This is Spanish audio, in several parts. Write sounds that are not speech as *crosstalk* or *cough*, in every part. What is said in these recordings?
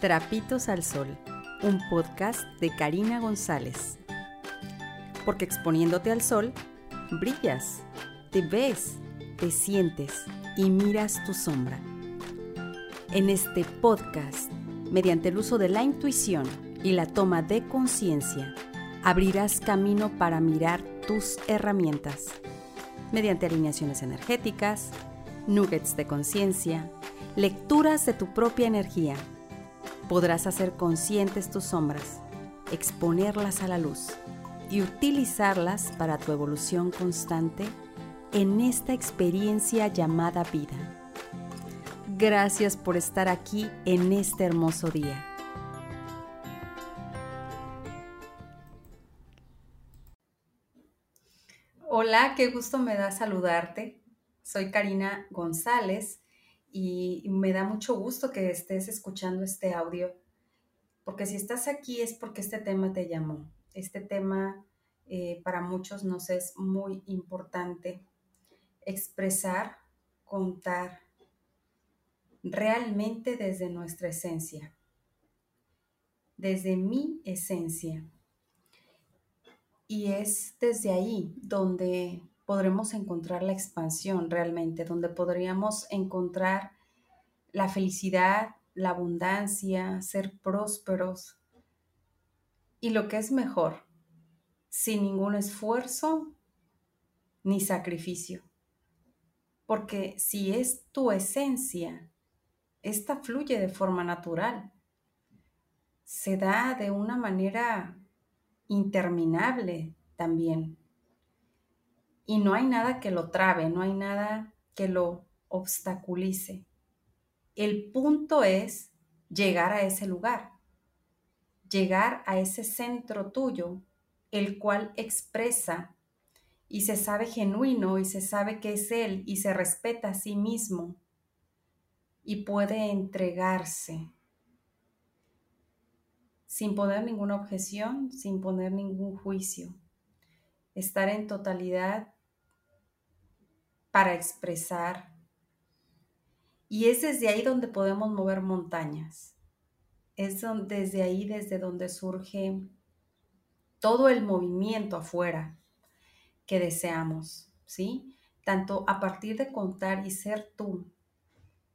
Trapitos al Sol, un podcast de Karina González. Porque exponiéndote al sol, brillas, te ves, te sientes y miras tu sombra. En este podcast, mediante el uso de la intuición y la toma de conciencia, abrirás camino para mirar tus herramientas, mediante alineaciones energéticas, nuggets de conciencia, lecturas de tu propia energía podrás hacer conscientes tus sombras, exponerlas a la luz y utilizarlas para tu evolución constante en esta experiencia llamada vida. Gracias por estar aquí en este hermoso día. Hola, qué gusto me da saludarte. Soy Karina González y me da mucho gusto que estés escuchando este audio, porque si estás aquí es porque este tema te llamó. Este tema eh, para muchos nos es muy importante expresar, contar realmente desde nuestra esencia, desde mi esencia. Y es desde ahí donde podremos encontrar la expansión realmente, donde podríamos encontrar la felicidad, la abundancia, ser prósperos y lo que es mejor, sin ningún esfuerzo ni sacrificio. Porque si es tu esencia, esta fluye de forma natural. Se da de una manera interminable también y no hay nada que lo trabe, no hay nada que lo obstaculice. El punto es llegar a ese lugar, llegar a ese centro tuyo, el cual expresa y se sabe genuino y se sabe que es él y se respeta a sí mismo y puede entregarse sin poner ninguna objeción, sin poner ningún juicio. Estar en totalidad para expresar. Y es desde ahí donde podemos mover montañas. Es desde ahí desde donde surge todo el movimiento afuera que deseamos, ¿sí? Tanto a partir de contar y ser tú,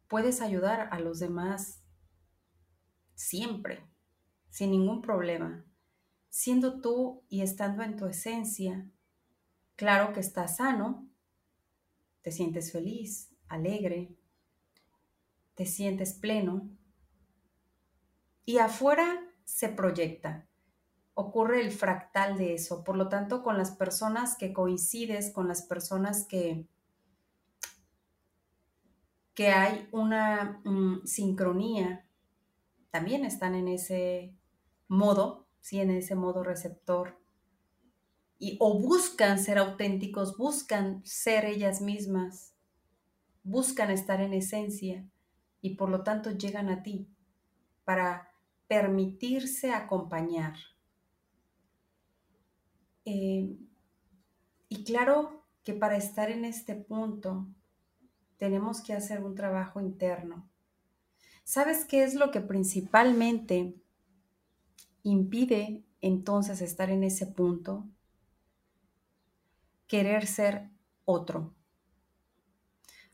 puedes ayudar a los demás siempre, sin ningún problema. Siendo tú y estando en tu esencia, claro que estás sano, te sientes feliz, alegre, te sientes pleno y afuera se proyecta. Ocurre el fractal de eso. Por lo tanto, con las personas que coincides, con las personas que, que hay una mm, sincronía, también están en ese modo, sí, en ese modo receptor o buscan ser auténticos, buscan ser ellas mismas, buscan estar en esencia y por lo tanto llegan a ti para permitirse acompañar. Eh, y claro que para estar en este punto tenemos que hacer un trabajo interno. ¿Sabes qué es lo que principalmente impide entonces estar en ese punto? Querer ser otro.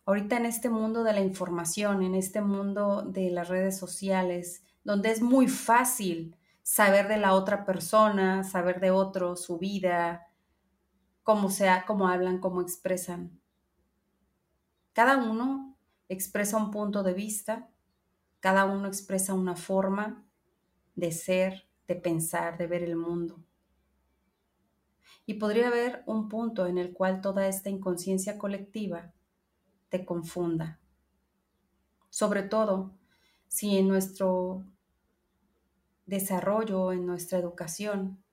Ahorita en este mundo de la información, en este mundo de las redes sociales, donde es muy fácil saber de la otra persona, saber de otro, su vida, cómo sea, cómo hablan, cómo expresan. Cada uno expresa un punto de vista, cada uno expresa una forma de ser, de pensar, de ver el mundo. Y podría haber un punto en el cual toda esta inconsciencia colectiva te confunda. Sobre todo si en nuestro desarrollo, en nuestra educación,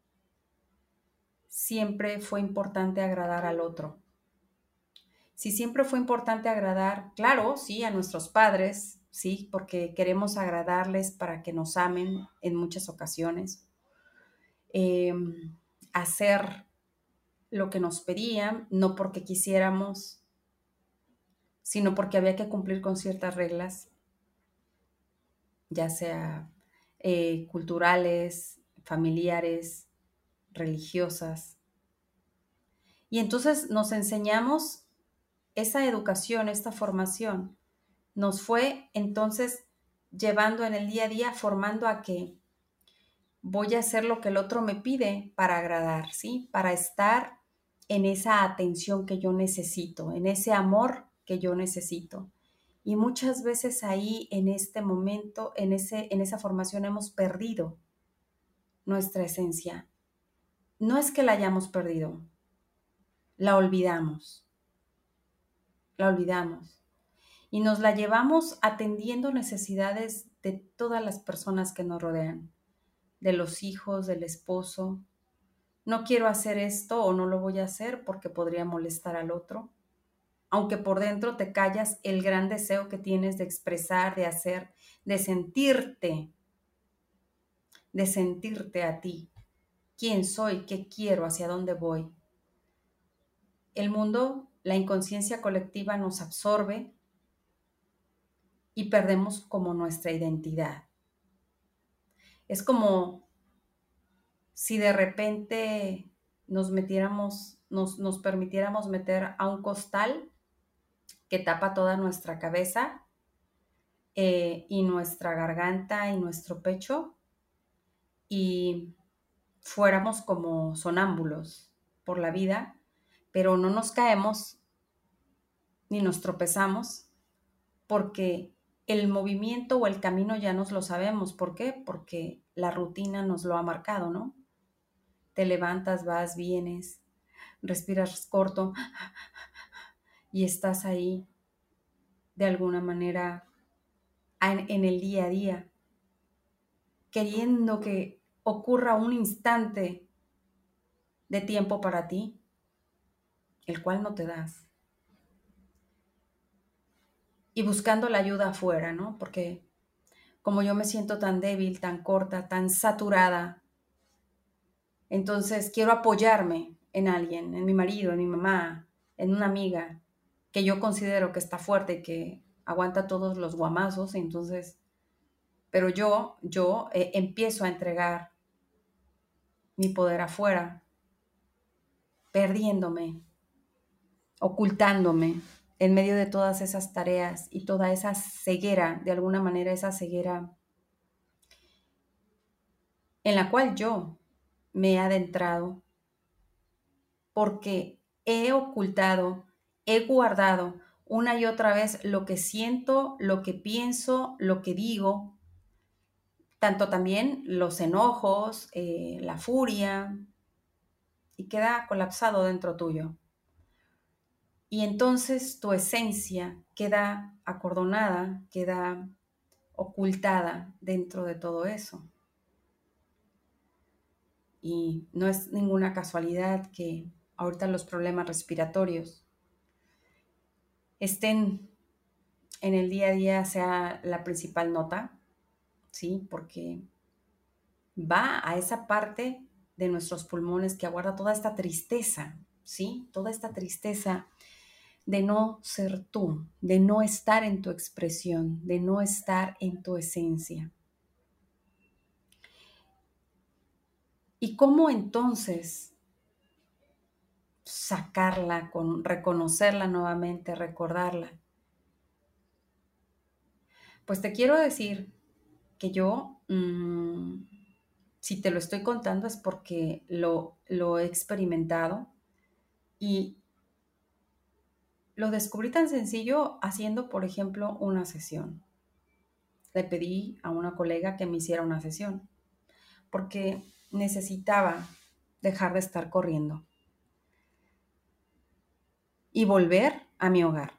siempre fue importante agradar al otro. Si siempre fue importante agradar, claro, sí, a nuestros padres, sí, porque queremos agradarles para que nos amen en muchas ocasiones. Em, hacer lo que nos pedían, no porque quisiéramos, sino porque había que cumplir con ciertas reglas, ya sea eh, culturales, familiares, religiosas. Y entonces nos enseñamos esa educación, esta formación, nos fue entonces llevando en el día a día, formando a que voy a hacer lo que el otro me pide para agradar, ¿sí? Para estar en esa atención que yo necesito, en ese amor que yo necesito. Y muchas veces ahí, en este momento, en, ese, en esa formación, hemos perdido nuestra esencia. No es que la hayamos perdido, la olvidamos. La olvidamos. Y nos la llevamos atendiendo necesidades de todas las personas que nos rodean, de los hijos, del esposo. No quiero hacer esto o no lo voy a hacer porque podría molestar al otro. Aunque por dentro te callas el gran deseo que tienes de expresar, de hacer, de sentirte, de sentirte a ti. ¿Quién soy? ¿Qué quiero? ¿Hacia dónde voy? El mundo, la inconsciencia colectiva nos absorbe y perdemos como nuestra identidad. Es como si de repente nos metiéramos, nos, nos permitiéramos meter a un costal que tapa toda nuestra cabeza eh, y nuestra garganta y nuestro pecho y fuéramos como sonámbulos por la vida pero no nos caemos ni nos tropezamos porque el movimiento o el camino ya nos lo sabemos. ¿Por qué? Porque la rutina nos lo ha marcado, ¿no? Te levantas, vas, vienes, respiras corto *gasps* y estás ahí de alguna manera en, el día a día, queriendo que ocurra un instante de tiempo para ti, el cual no te das. Y buscando la ayuda afuera, ¿no? Porque como yo me siento tan débil, tan corta, tan saturada, entonces quiero apoyarme en alguien, en mi marido, en mi mamá, en una amiga que yo considero que está fuerte y que aguanta todos los guamazos, entonces, pero yo, yo eh, empiezo a entregar mi poder afuera, perdiéndome, ocultándome en medio de todas esas tareas y toda esa ceguera, de alguna manera esa ceguera en la cual yo me he adentrado porque he ocultado, he guardado una y otra vez lo que siento, lo que pienso, lo que digo, tanto también los enojos, eh, la furia, y queda colapsado dentro tuyo. Y entonces tu esencia queda acordonada, queda ocultada dentro de todo eso. Y no es ninguna casualidad que ahorita los problemas respiratorios estén en el día a día sea la principal nota, ¿sí? Porque va a esa parte de nuestros pulmones que aguarda toda esta tristeza, ¿sí? Toda esta tristeza de no ser tú, de no estar en tu expresión, de no estar en tu esencia. ¿Y cómo entonces sacarla, con, reconocerla nuevamente, recordarla? Pues te quiero decir que yo, mm, si te lo estoy contando es porque lo, lo he experimentado y lo descubrí tan sencillo haciendo, por ejemplo, una sesión. Le pedí a una colega que me hiciera una sesión porque necesitaba dejar de estar corriendo y volver a mi hogar,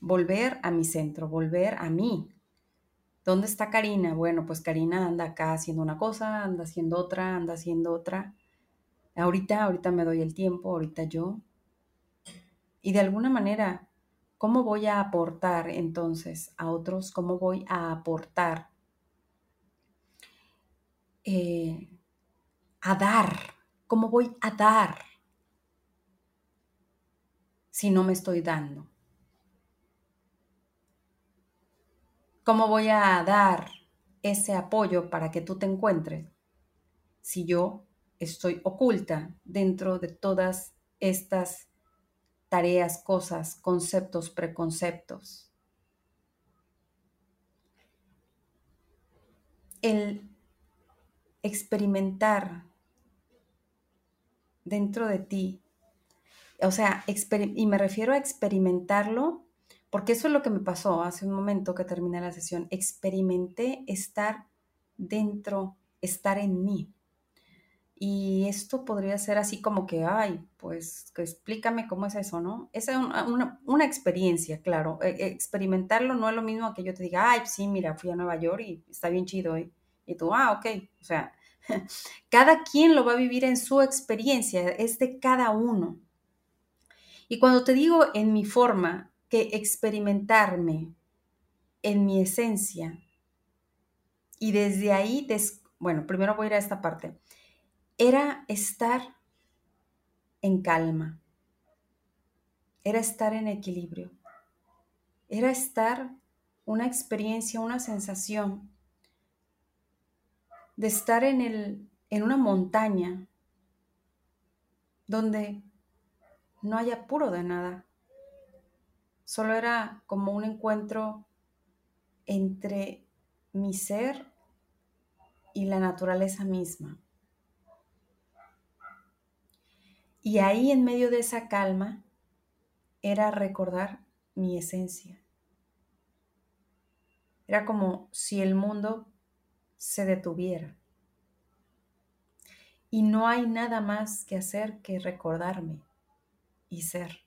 volver a mi centro, volver a mí. ¿Dónde está Karina? Bueno, pues Karina anda acá haciendo una cosa, anda haciendo otra, anda haciendo otra. Ahorita, ahorita me doy el tiempo, ahorita yo, y de alguna manera, ¿cómo voy a aportar entonces a otros? ¿Cómo voy a aportar eh, a dar? ¿Cómo voy a dar si no me estoy dando? ¿Cómo voy a dar ese apoyo para que tú te encuentres si yo estoy oculta dentro de todas estas tareas, cosas, conceptos, preconceptos? El experimentar dentro de ti, o sea, y me refiero a experimentarlo porque eso es lo que me pasó hace un momento que terminé la sesión. Experimenté estar dentro, estar en mí. Y esto podría ser así como que, ay, pues explícame cómo es eso, ¿no? Esa es una, experiencia, claro. E, e, experimentarlo no es lo mismo que yo te diga, ay, sí, mira, fui a Nueva York y está bien chido. Y, y tú, ah, ok. O sea, *laughs* cada quien lo va a vivir en su experiencia, es de cada uno. Y cuando te digo en mi forma, que experimentarme en mi esencia. Y desde ahí, bueno, primero voy a ir a esta parte. Era estar en calma. Era estar en equilibrio. Era estar una experiencia, una sensación de estar en, el, en una montaña donde no hay apuro de nada, Solo era como un encuentro entre mi ser y la naturaleza misma. Y ahí en medio de esa calma era recordar mi esencia. Era como si el mundo se detuviera. Y no hay nada más que hacer que recordarme y ser.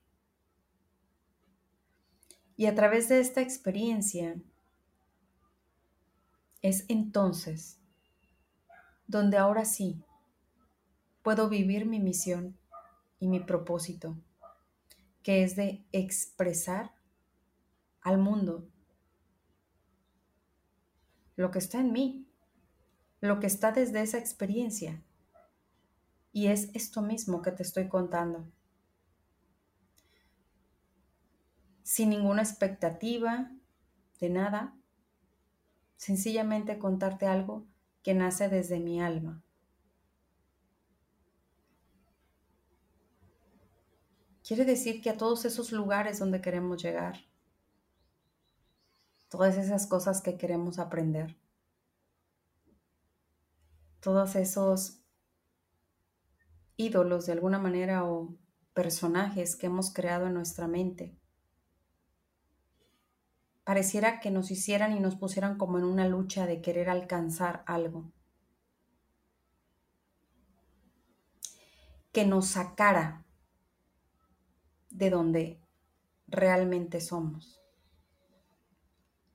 Y a través de esta experiencia es entonces donde ahora sí puedo vivir mi misión y mi propósito, que es de expresar al mundo lo que está en mí, lo que está desde esa experiencia. Y es esto mismo que te estoy contando. sin ninguna expectativa de nada, sencillamente contarte algo que nace desde mi alma. Quiere decir que a todos esos lugares donde queremos llegar, todas esas cosas que queremos aprender, todos esos ídolos de alguna manera o personajes que hemos creado en nuestra mente, pareciera que nos hicieran y nos pusieran como en una lucha de querer alcanzar algo. Que nos sacara de donde realmente somos.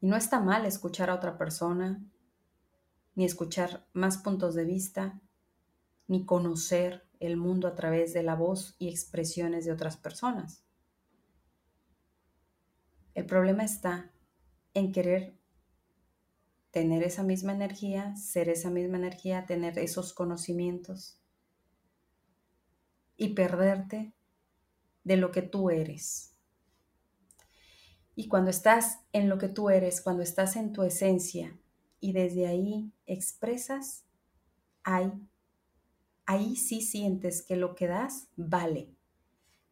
Y no está mal escuchar a otra persona, ni escuchar más puntos de vista, ni conocer el mundo a través de la voz y expresiones de otras personas. El problema está en querer tener esa misma energía, ser esa misma energía, tener esos conocimientos y perderte de lo que tú eres. Y cuando estás en lo que tú eres, cuando estás en tu esencia y desde ahí expresas, ahí, ahí sí sientes que lo que das vale,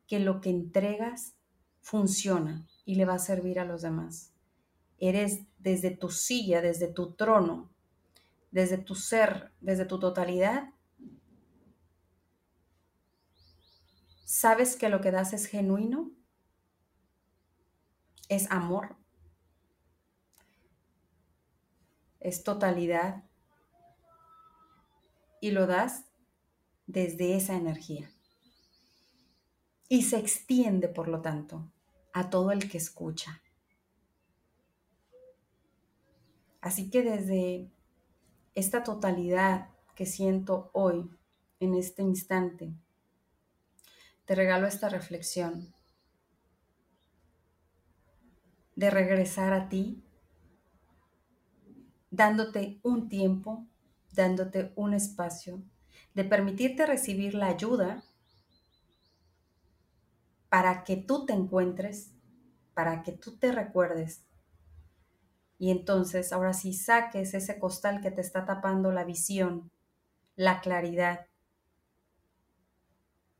que lo que entregas funciona y le va a servir a los demás. Eres desde tu silla, desde tu trono, desde tu ser, desde tu totalidad, sabes que lo que das es genuino, es amor, es totalidad y lo das desde esa energía. Y se extiende, por lo tanto, a todo el que escucha. Así que desde esta totalidad que siento hoy, en este instante, te regalo esta reflexión de regresar a ti, dándote un tiempo, dándote un espacio, de permitirte recibir la ayuda para que tú te encuentres, para que tú te recuerdes Y entonces ahora sí saques ese costal que te está tapando la visión, la claridad,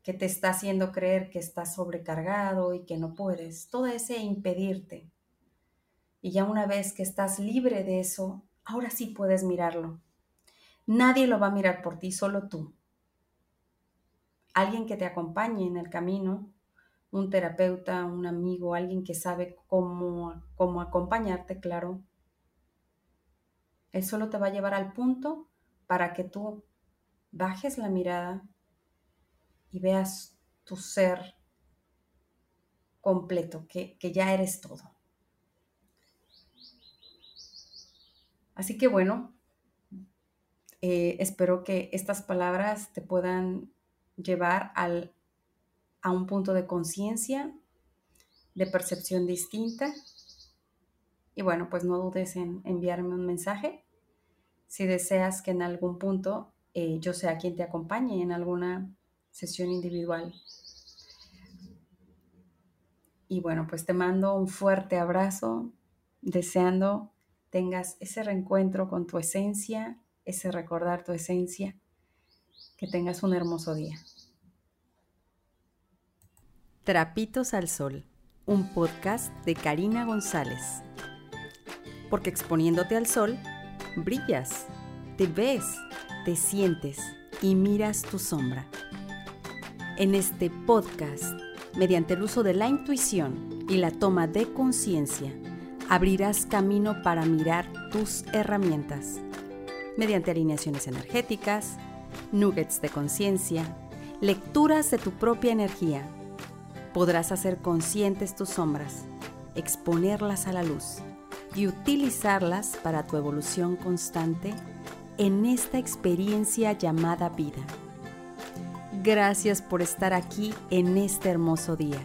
que te está haciendo creer que estás sobrecargado y que no puedes, todo ese impedirte. Y ya una vez que estás libre de eso, ahora sí puedes mirarlo. Nadie lo va a mirar por ti, solo tú. Alguien que te acompañe en el camino, un terapeuta, un amigo, alguien que sabe cómo, cómo acompañarte, claro. Él solo te va a llevar al punto para que tú bajes la mirada y veas tu ser completo, que, ya eres todo. Así que bueno, eh, espero que estas palabras te puedan llevar al, a un punto de conciencia, de percepción distinta. Y bueno, pues no dudes en enviarme un mensaje si deseas que en algún punto eh, yo sea quien te acompañe en alguna sesión individual. Y bueno, pues te mando un fuerte abrazo, deseando tengas ese reencuentro con tu esencia, ese recordar tu esencia, que tengas un hermoso día. Trapitos al Sol, un podcast de Karina González. Porque exponiéndote al sol, brillas, te ves, te sientes y miras tu sombra. En este podcast, mediante el uso de la intuición y la toma de conciencia, abrirás camino para mirar tus herramientas, mediante alineaciones energéticas, nuggets de conciencia, lecturas de tu propia energía. Podrás hacer conscientes tus sombras, exponerlas a la luz y utilizarlas para tu evolución constante en esta experiencia llamada vida. Gracias por estar aquí en este hermoso día.